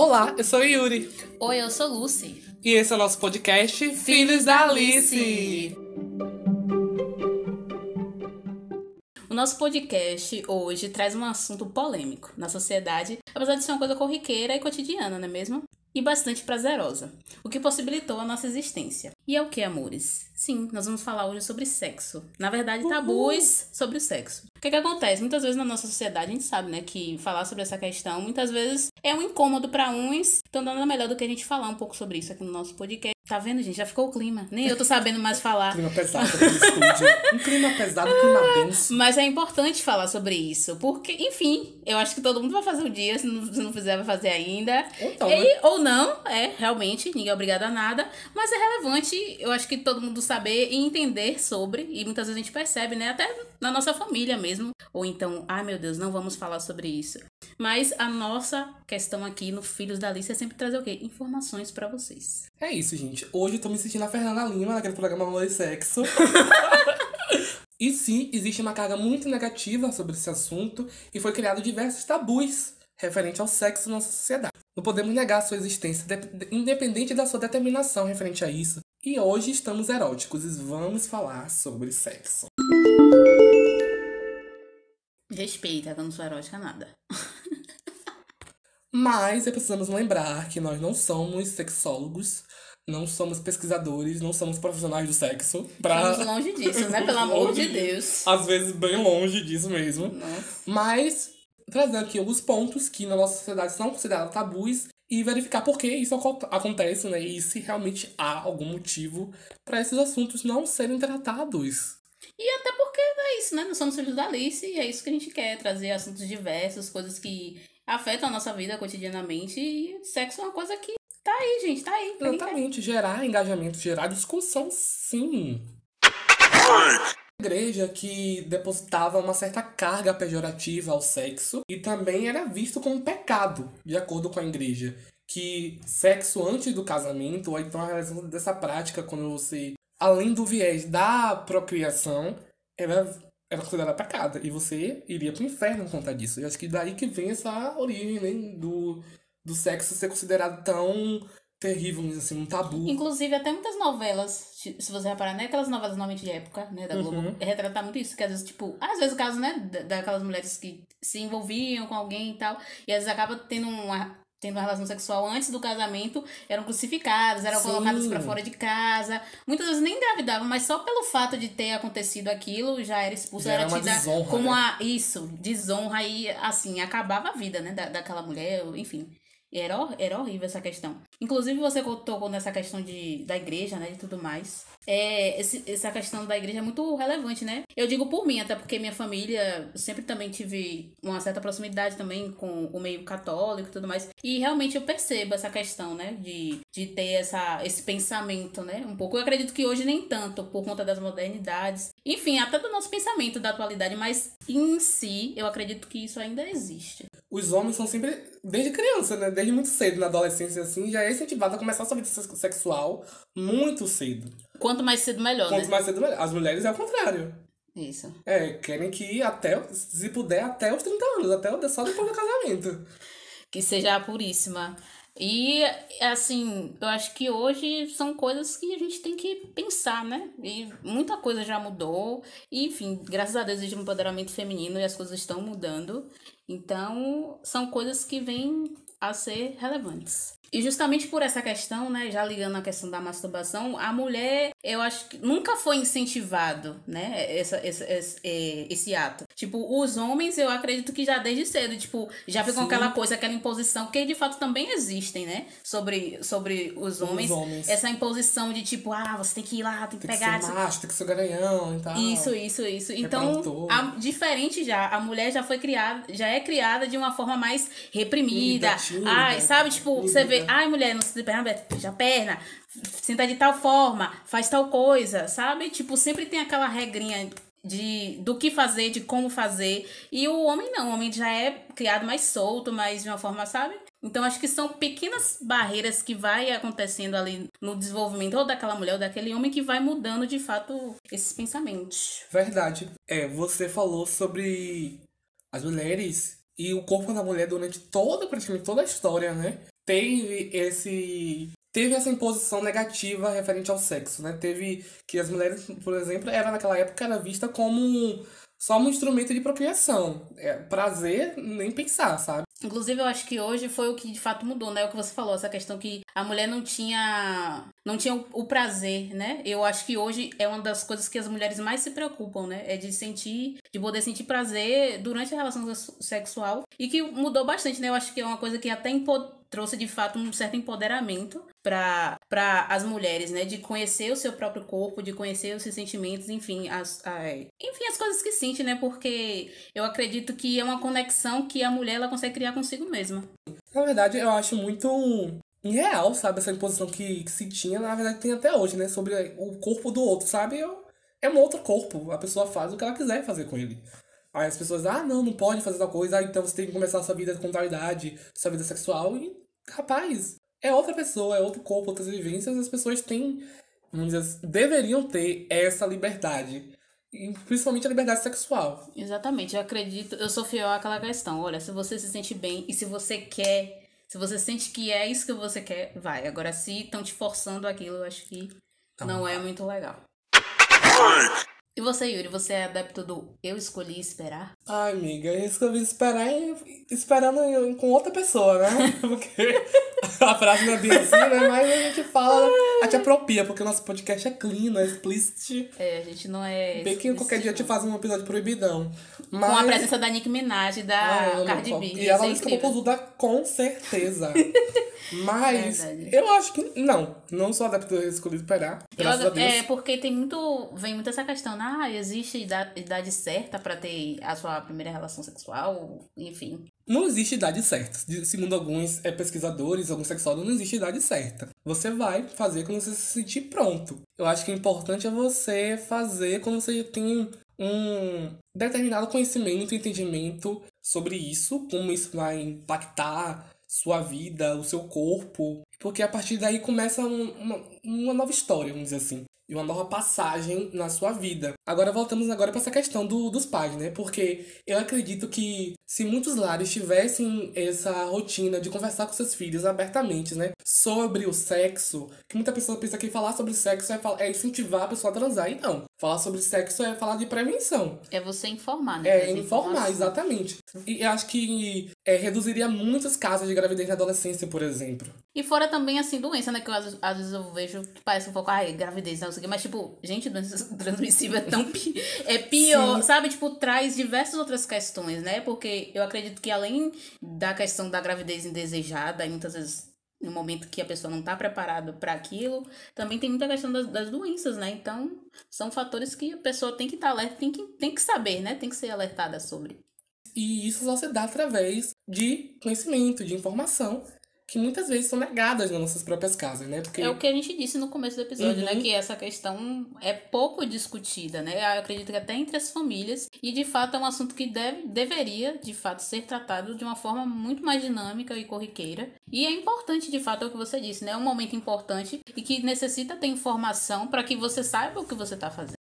Olá, eu sou Yuri. Oi, eu sou Lucy. E esse é o nosso podcast Filhos da Alice. O nosso podcast hoje traz um assunto polêmico na sociedade, apesar de ser uma coisa corriqueira e cotidiana, não é mesmo? E bastante prazerosa, o que possibilitou a nossa existência. E é o que, amores? Sim, nós vamos falar hoje sobre sexo. Na verdade, tabus sobre o sexo. O que, que acontece? Muitas vezes na nossa sociedade a gente sabe, né, que falar sobre essa questão muitas vezes é um incômodo para uns, então nada melhor do que a gente falar um pouco sobre isso aqui no nosso podcast. Tá vendo, gente? Já ficou o clima. Nem eu tô sabendo mais falar. Clima pesado. Um clima pesado, um clima denso. Mas é importante falar sobre isso, porque, enfim, eu acho que todo mundo vai fazer o dia, se não, se não fizer, vai fazer ainda. Então, E- né? Ou não, é, realmente, ninguém é obrigado a nada, mas é relevante, eu acho que todo mundo saber e entender sobre, e muitas vezes a gente percebe, né, até na nossa família mesmo, ou então, ai meu Deus, não vamos falar sobre isso. Mas a nossa questão aqui no Filhos da Alice é sempre trazer o quê? Informações pra vocês. É isso, gente. Hoje eu tô me sentindo a Fernanda Lima naquele programa Amor e Sexo. e sim, existe uma carga muito negativa sobre esse assunto e foi criado diversos tabus referente ao sexo na nossa sociedade. Não podemos negar a sua existência, de- independente da sua determinação referente a isso. E hoje estamos eróticos e vamos falar sobre sexo. Respeita, que eu não sou erótica nada. Mas é precisamos lembrar que nós não somos sexólogos, não somos pesquisadores, não somos profissionais do sexo. Pra... Estamos longe disso, né? Pelo amor de Deus. Às vezes bem longe disso mesmo. Nossa. Mas trazendo aqui alguns pontos que na nossa sociedade são considerados tabus e verificar por que isso aco- acontece, né? E se realmente há algum motivo para esses assuntos não serem tratados. E até porque é isso, né? Nós somos filhos da Alice e é isso que a gente quer, trazer assuntos diversos, coisas que afetam a nossa vida cotidianamente. E sexo é uma coisa que tá aí, gente, tá aí. quem quer. Exatamente, gerar engajamento, gerar discussão, sim. Igreja que depositava uma certa carga pejorativa ao sexo e também era visto como pecado, de acordo com a igreja. Que sexo antes do casamento, ou então a realização dessa prática, quando você, além do viés da procriação, era, era considerada pecado. E você iria pro inferno por conta disso. Eu acho que daí que vem essa origem né, do, do sexo ser considerado tão terrível, assim, um tabu. Inclusive, até muitas novelas, se você reparar, né? Aquelas novelas normalmente de época, né, da Globo, Uhum. retratar muito isso, que às vezes, tipo, às vezes o caso, né, da- daquelas mulheres que se envolviam com alguém e tal, e às vezes acaba tendo uma, tendo uma relação sexual antes do casamento, eram crucificadas, eram Sim. colocadas pra fora de casa, muitas vezes nem engravidavam, mas só pelo fato de ter acontecido aquilo, já era expulsa, Já era era uma tida desonra, como né? a, isso, desonra e, assim, acabava a vida, né, da, daquela mulher, enfim. Era, era horrível essa questão. Inclusive, você tocou nessa questão de, da igreja, né? E tudo mais. É, esse, essa questão da igreja é muito relevante, né? Eu digo por mim, até porque minha família sempre também tive uma certa proximidade também com o meio católico e tudo mais. E realmente eu percebo essa questão, né? De, de ter essa, esse pensamento, né? Um pouco. Eu acredito que hoje nem tanto, por conta das modernidades. Enfim, até do nosso pensamento da atualidade, mas em si, eu acredito que isso ainda existe. Os homens são sempre, desde criança, né? Desde muito cedo, na adolescência, assim, já é incentivado a começar a sua vida sex- sexual muito cedo. Quanto mais cedo, melhor, Quanto né? mais cedo, melhor. As mulheres é o contrário. Isso. É, querem que ir até, se puder, até os 30 anos, até o- só depois do casamento. que seja a puríssima. E, assim, eu acho que hoje são coisas que a gente tem que pensar, né? E muita coisa já mudou. E, enfim, graças a Deus existe um empoderamento feminino e as coisas estão mudando. Então, são coisas que vêm a ser relevantes. E justamente por essa questão, né, já ligando à questão da masturbação, a mulher, eu acho que nunca foi incentivado, né, essa, esse, é, esse ato. Tipo, os homens, eu acredito que já desde cedo, tipo, já ficam aquela coisa, aquela imposição, que de fato também existem, né, sobre, sobre os homens. homens. Essa imposição de tipo, ah, você tem que ir lá, tem que Tem que pegar. ser macho, tem que ser garanhão e tal. Isso, isso, isso. Então, Reprodutor. a- diferente já. A mulher já foi criada, já é criada de uma forma mais reprimida. Tímida, ai, sabe? Tipo, você vê, ai, mulher, não se perna aberta, fecha a perna, senta de tal forma, faz tal coisa, sabe? Tipo, sempre tem aquela regrinha de do que fazer, de como fazer. E o homem não, o homem já é criado mais solto, mais de uma forma, sabe? Então acho que são pequenas barreiras que vai acontecendo ali no desenvolvimento ou daquela mulher ou daquele homem que vai mudando de fato esses pensamentos. Verdade. É, você falou sobre as mulheres e o corpo da mulher durante toda, praticamente toda a história, né? teve esse teve essa imposição negativa referente ao sexo, né? Teve que as mulheres, por exemplo, era naquela época era vista como só um instrumento de procriação. É, prazer, nem pensar, sabe? Inclusive, eu acho que hoje foi o que de fato mudou, né? O que você falou, essa questão que a mulher não tinha não tinha o, prazer, né? Eu acho que hoje é uma das coisas que as mulheres mais se preocupam, né? É de sentir, de poder sentir prazer durante a relação sexual e que mudou bastante, né? Eu acho que é uma coisa que até trouxe de fato um certo empoderamento para as mulheres, né? De conhecer o seu próprio corpo, de conhecer os seus sentimentos, enfim, as, enfim, as coisas que sente, né? Porque eu acredito que é uma conexão que a mulher ela consegue criar consigo mesma. Na verdade, eu acho muito irreal, sabe? Essa imposição que, que se tinha, na verdade tem até hoje, né? Sobre o corpo do outro, sabe? Eu, é um outro corpo. A pessoa faz o que ela quiser fazer com ele. Aí as pessoas, ah, não, não pode fazer tal coisa, ah, então você tem que começar a sua vida com qualidade, sua vida sexual. E, rapaz, é outra pessoa, é outro corpo, outras vivências, as pessoas têm, vamos dizer, deveriam ter essa liberdade. E principalmente a liberdade sexual. Exatamente, eu acredito, eu sou fiel àquela questão. Olha, se você se sente bem e se você quer, se você sente que é isso que você quer, vai. Agora, se estão te forçando aquilo, eu acho que então, não é muito legal. E você, Yuri, você é adepto do eu escolhi esperar? Ai, amiga, eu escolhi esperar esperando com outra pessoa, né? Porque a frase não é bem assim, né? Mas a gente fala, a gente apropria, porque o nosso podcast é clean, é explicit. É, a gente não é. Bem que qualquer dia a gente faz um episódio proibidão. Mas... Com a presença da Nick Minaj e da ah, Cardi B. E ela disse que eu vou com certeza. Mas Verdade. eu acho que não. Não sou adepto do escolhi esperar. Graças eu, a Deus. É, porque tem muito. Vem muito essa questão, né? Ah, existe idade, idade certa para ter a sua primeira relação sexual, enfim. Não existe idade certa. Segundo alguns é, pesquisadores, alguns sexólogos, não existe idade certa. Você vai fazer quando você se sentir pronto. Eu acho que o importante é você fazer quando você tem um determinado conhecimento, entendimento sobre isso, como isso vai impactar sua vida, o seu corpo. Porque a partir daí começa um, uma, uma nova história, vamos dizer assim e uma nova passagem na sua vida. Agora voltamos agora para essa questão do, dos pais, né? Porque eu acredito que se muitos lares tivessem essa rotina de conversar com seus filhos abertamente, né? Sobre o sexo, que muita pessoa pensa que falar sobre sexo é, falar, é incentivar a pessoa a transar. E não. Falar sobre sexo é falar de prevenção. É você informar, né? É informar, exatamente. E acho que é, reduziria muitos casos de gravidez na adolescência, por exemplo. E fora também, assim, doença, né? Que eu, às, às vezes eu vejo que parece um pouco, ai, gravidez, não sei o quê. Mas, tipo, gente, doença transmissível é tão pi é pior, Sim. sabe? Tipo, traz diversas outras questões, né? Porque eu acredito que além da questão da gravidez indesejada, muitas vezes no momento que a pessoa não está preparada para aquilo, também tem muita questão das, das, doenças, né? Então, são fatores que a pessoa tem que estar tá alerta, tem que, tem que saber, né? Tem que ser alertada sobre. E isso só se dá através de conhecimento, de informação que muitas vezes são negadas nas nossas próprias casas, né? Porque... É o que a gente disse no começo do episódio, né? uhum. né? Que essa questão é pouco discutida, né? Eu acredito que até entre as famílias. E, de fato, é um assunto que deve, deveria, de fato, ser tratado de uma forma muito mais dinâmica e corriqueira. E é importante, de fato, é o que você disse, né? É um momento importante e que necessita ter informação para que você saiba o que você está fazendo.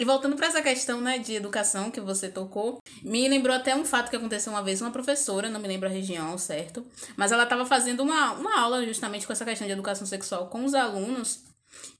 E voltando para essa questão, né, de educação que você tocou, me lembrou até um fato que aconteceu uma vez, uma professora, não me lembro a região certo, mas ela estava fazendo uma, uma aula justamente com essa questão de educação sexual com os alunos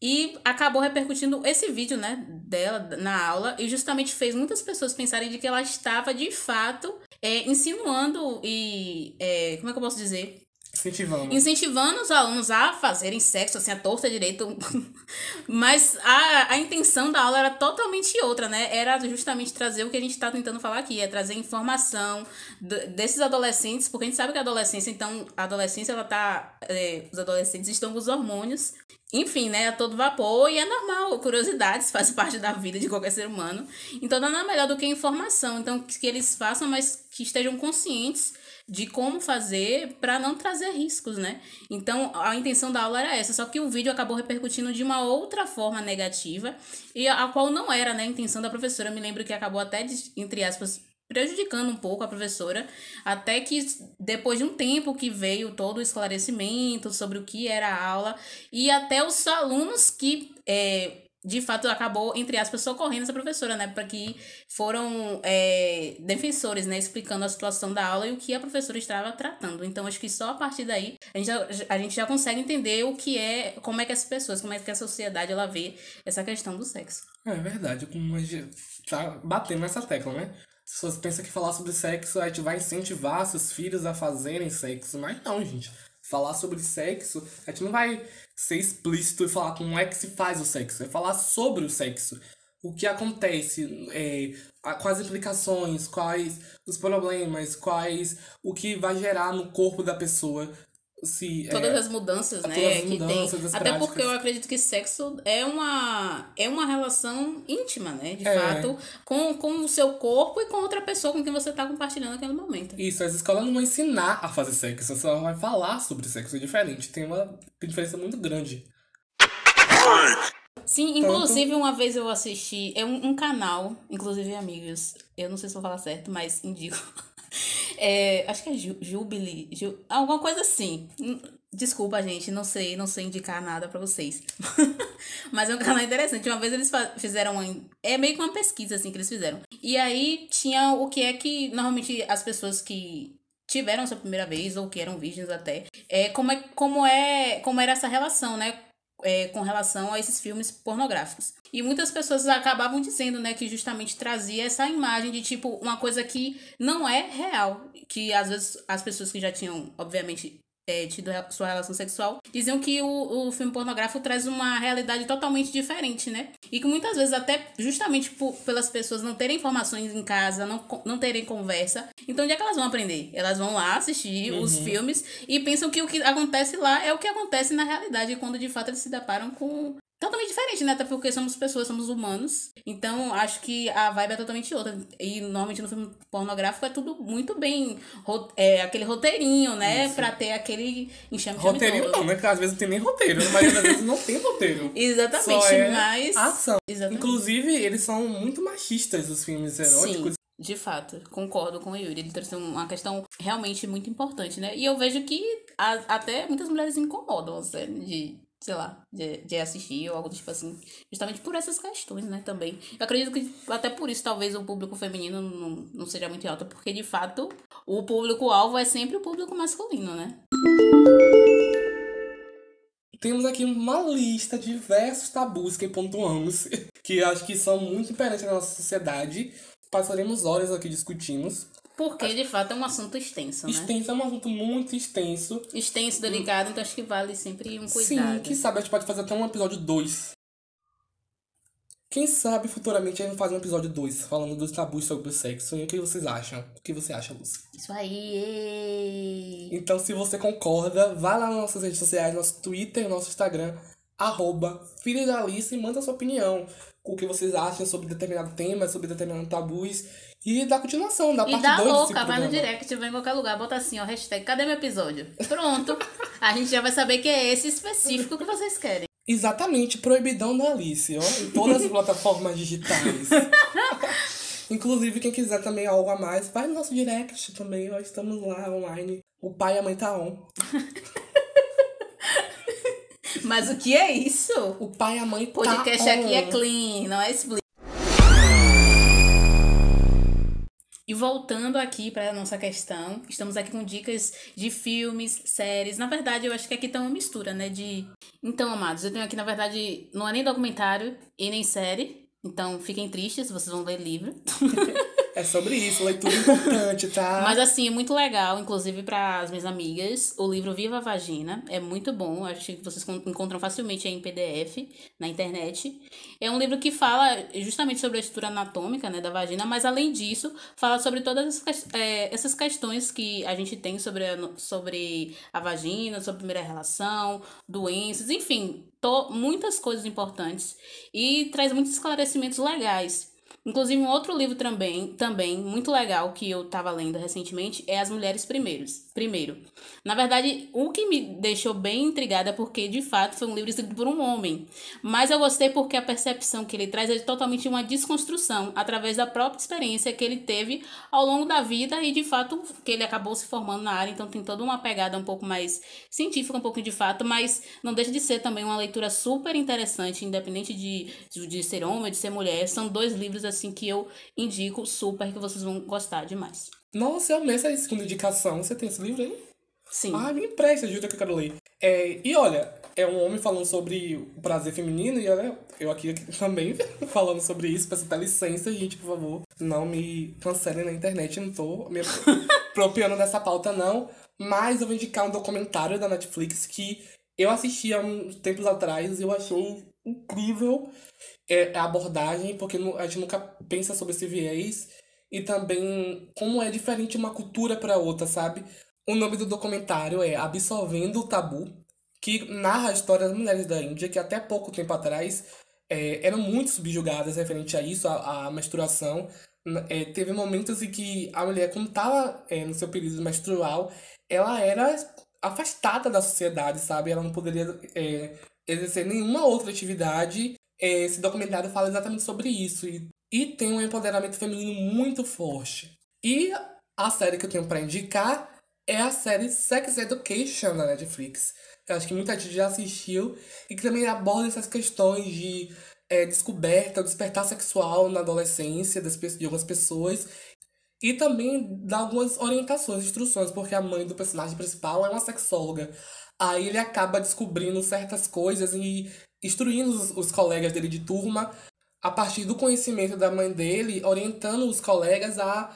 e acabou repercutindo esse vídeo, né, dela na aula e justamente fez muitas pessoas pensarem de que ela estava, de fato, é, insinuando e, é, como é que eu posso dizer? Incentivando. Incentivando os alunos a fazerem sexo, assim, a torta direito. Mas a, a intenção da aula era totalmente outra, né? Era justamente trazer o que a gente está tentando falar aqui, é trazer informação desses adolescentes, porque a gente sabe que a adolescência, então, a adolescência, ela tá. É, os adolescentes estão com os hormônios, enfim, né? A todo vapor, e é normal, curiosidades faz parte da vida de qualquer ser humano. Então, nada melhor do que informação. Então, que eles façam, mas que estejam conscientes de como fazer para não trazer riscos, né? Então, a intenção da aula era essa, só que o vídeo acabou repercutindo de uma outra forma negativa, e a qual não era, né, a intenção da professora. Eu me lembro que acabou até, entre aspas, prejudicando um pouco a professora, até que depois de um tempo que veio todo o esclarecimento sobre o que era a aula, e até os alunos que é, de fato acabou, entre aspas, socorrendo essa professora, né? Porque foram é, defensores, né? Explicando a situação da aula e o que a professora estava tratando. Então, acho que só a partir daí a gente já, a gente já consegue entender o que é, como é que as pessoas, como é que a sociedade ela vê essa questão do sexo. É verdade, como a gente tá batendo nessa tecla, né? Se você pensa que falar sobre sexo, a gente vai incentivar seus filhos a fazerem sexo, mas não, gente. Falar sobre sexo, a gente não vai ser explícito e falar como é que se faz o sexo, é falar sobre o sexo. O que acontece, é, quais implicações, quais os problemas, quais o que vai gerar no corpo da pessoa se, todas é, as mudanças, né? as que mudanças, tem. as Até práticas. porque eu acredito que sexo é uma, é uma relação íntima, né? De É. fato, com, com o seu corpo e com outra pessoa com quem você tá compartilhando aquele momento. Isso, as escolas não vão ensinar a fazer sexo, só vai falar sobre sexo, é diferente. Tem uma diferença muito grande. Sim, inclusive uma vez eu assisti, é um, um canal, inclusive amigos, eu não sei se vou falar certo, mas indico. É, acho que é Ju, Jubilee, Ju, alguma coisa assim. Hum, Desculpa, gente, não sei, não sei indicar nada pra vocês. Mas é um canal interessante. Uma vez eles fizeram uma, é meio que uma pesquisa assim que eles fizeram. E aí tinha o que é que normalmente as pessoas que tiveram sua primeira vez ou que eram virgens até, é como é como é como era essa relação, né? É, com relação a esses filmes pornográficos. E muitas pessoas acabavam dizendo, né, que justamente trazia essa imagem de tipo uma coisa que não é real, que às vezes as pessoas que já tinham, obviamente, é, tido sua relação sexual, diziam que o, o filme pornográfico traz uma realidade totalmente diferente, né? E que muitas vezes, até justamente por, pelas pessoas não terem informações em casa, não, não terem conversa, então onde é que elas vão aprender? Elas vão lá assistir os filmes e pensam que o que acontece lá é o que acontece na realidade, quando de fato eles se deparam com. Totalmente diferente, né? Até porque somos pessoas, somos humanos. Então, acho que a vibe é totalmente outra. E normalmente no filme pornográfico é tudo muito bem. É, aquele roteirinho, né? Isso. Pra ter aquele enxame Roteirinho todo. não, né? Porque às vezes não tem nem roteiro, mas às vezes não tem roteiro. Exatamente, Só é mas. ação. Exatamente. Inclusive, eles são muito machistas, os filmes eróticos. Sim, de fato, concordo com o Yuri. Ele trouxe uma questão realmente muito importante, né? E eu vejo que a- até muitas mulheres incomodam, assim, de, sei lá, de, de assistir ou algo tipo assim. Justamente por essas questões, né, também. Eu acredito que até por isso talvez o público feminino não, não seja muito alto, porque de fato o público-alvo é sempre o público masculino, né? Temos aqui uma lista de diversos tabus que pontuamos, que acho que são muito importantes na nossa sociedade. Passaremos horas aqui discutindo. Porque de fato é um assunto extenso, né? Extenso é um assunto muito extenso. Extenso, delicado, então acho que vale sempre um cuidado. Sim, quem sabe a gente pode fazer até um episódio 2. Quem sabe futuramente a gente faz um episódio 2 falando dos tabus sobre o sexo. E o que vocês acham? O que você acha, Luz? Isso aí! Então, se você concorda, vá lá nas nossas redes sociais, nosso Twitter, nosso Instagram, arroba Filha da Alice, e manda sua opinião. O que vocês acham sobre determinado tema, sobre determinados tabus. E da continuação, da E parte dá 2 desse louca, vai no direct, vai em qualquer lugar, bota assim, ó, hashtag, cadê meu episódio? Pronto. a gente já vai saber que é esse específico que vocês querem. Exatamente, proibidão da Alice, ó, em todas as plataformas digitais. Inclusive, quem quiser também algo a mais, vai no nosso direct também, ó, estamos lá online. O pai e a mãe tá on. Mas o que é isso? O pai e a mãe O tá podcast on. aqui é clean, não é split. E voltando aqui para nossa questão, estamos aqui com dicas de filmes, séries. Na verdade, eu acho que aqui tá uma mistura, né? De. Então, amados, eu tenho aqui, na verdade, não é nem documentário e nem série. Então, fiquem tristes, vocês vão ler livro. É sobre isso, leitura importante, tá? Mas assim, é muito legal, inclusive para as minhas amigas, o livro Viva a Vagina. É muito bom, acho que vocês con- encontram facilmente em PDF na internet. É um livro que fala justamente sobre a estrutura anatômica né, da vagina, mas além disso, fala sobre todas essas, é, questões que a gente tem sobre a, sobre a vagina, sobre a primeira relação, doenças, enfim, muitas coisas importantes. E traz muitos esclarecimentos legais. Inclusive, um outro livro também, também muito legal que eu estava lendo recentemente é As Mulheres Primeiros. Primeiro. Na verdade, o que me deixou bem intrigada porque, de fato, foi um livro escrito por um homem. Mas eu gostei porque a percepção que ele traz é totalmente uma desconstrução, através da própria experiência que ele teve ao longo da vida e, de fato, que ele acabou se formando na área. Então, tem toda uma pegada um pouco mais científica, um pouco de fato, mas não deixa de ser também uma leitura super interessante, independente de, de ser homem de ser mulher. São dois livros assim que eu indico super que vocês vão gostar demais. Nossa, eu amei essa segunda indicação. Você tem esse livro aí? Sim. Ah, me empresta, ajuda que eu quero ler. É, e olha, é um homem falando sobre o prazer feminino e olha, eu aqui, aqui também falando sobre isso. Peço até licença, gente, por favor. Não me cancelem na internet, não tô me apropriando dessa pauta, não. Mas eu vou indicar um documentário da Netflix que eu assisti há uns tempos atrás e eu achei incrível é, a abordagem, porque a gente nunca pensa sobre esse viés e também como é diferente uma cultura para outra, sabe? O nome do documentário é Absolvendo o Tabu, que narra a história das mulheres da Índia que até pouco tempo atrás é, eram muito subjugadas referente a isso, a, a menstruação. É, teve momentos em que a mulher, quando estava é, no seu período menstrual, ela era afastada da sociedade, sabe? Ela não poderia é, exercer nenhuma outra atividade. É, esse documentário fala exatamente sobre isso. E, e tem um empoderamento feminino muito forte. E a série que eu tenho para indicar é a série Sex Education da Netflix. Eu acho que muita gente já assistiu e que também aborda essas questões de é, descoberta, despertar sexual na adolescência das, de algumas pessoas e também dá algumas orientações, instruções, porque a mãe do personagem principal é uma sexóloga. Aí ele acaba descobrindo certas coisas e instruindo os, os colegas dele de turma a partir do conhecimento da mãe dele, orientando os colegas a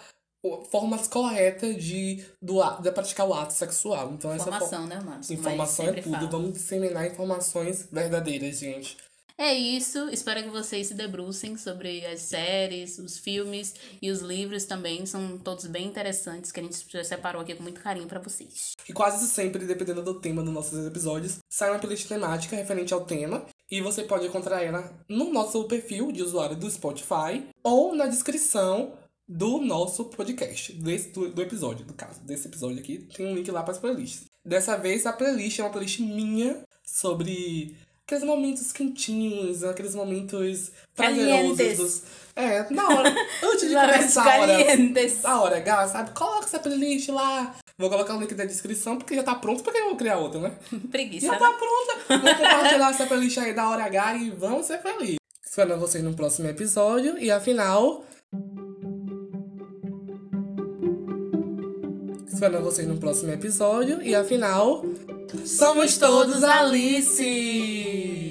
formas corretas de, do, de praticar o ato sexual. Então, informação, essa, né, mano? Informação é tudo. Fala. Vamos disseminar informações verdadeiras, gente. É isso. Espero que vocês se debrucem sobre as séries, os filmes e os livros também. São todos bem interessantes que a gente separou aqui com muito carinho para vocês. E quase sempre, dependendo do tema dos nossos episódios, sai uma playlist temática referente ao tema. E você pode encontrar ela no nosso perfil de usuário do Spotify ou na descrição do nosso podcast, desse, do, do episódio, do caso, desse episódio aqui, tem um link lá para as playlists. Dessa vez a playlist é uma playlist minha sobre aqueles momentos quentinhos, aqueles momentos prazerosos dos. É, na hora. Antes de começar a hora. A hora H, sabe? Coloca essa playlist lá. Vou colocar o link da descrição, porque já tá pronto, porque eu vou criar outra, né? Preguiça. Já né? tá pronta. Vou compartilhar essa playlist aí da hora H e vamos ser felizes. Esperando vocês no próximo episódio. E afinal. Esperando vocês no próximo episódio. E afinal. Somos todos Alice!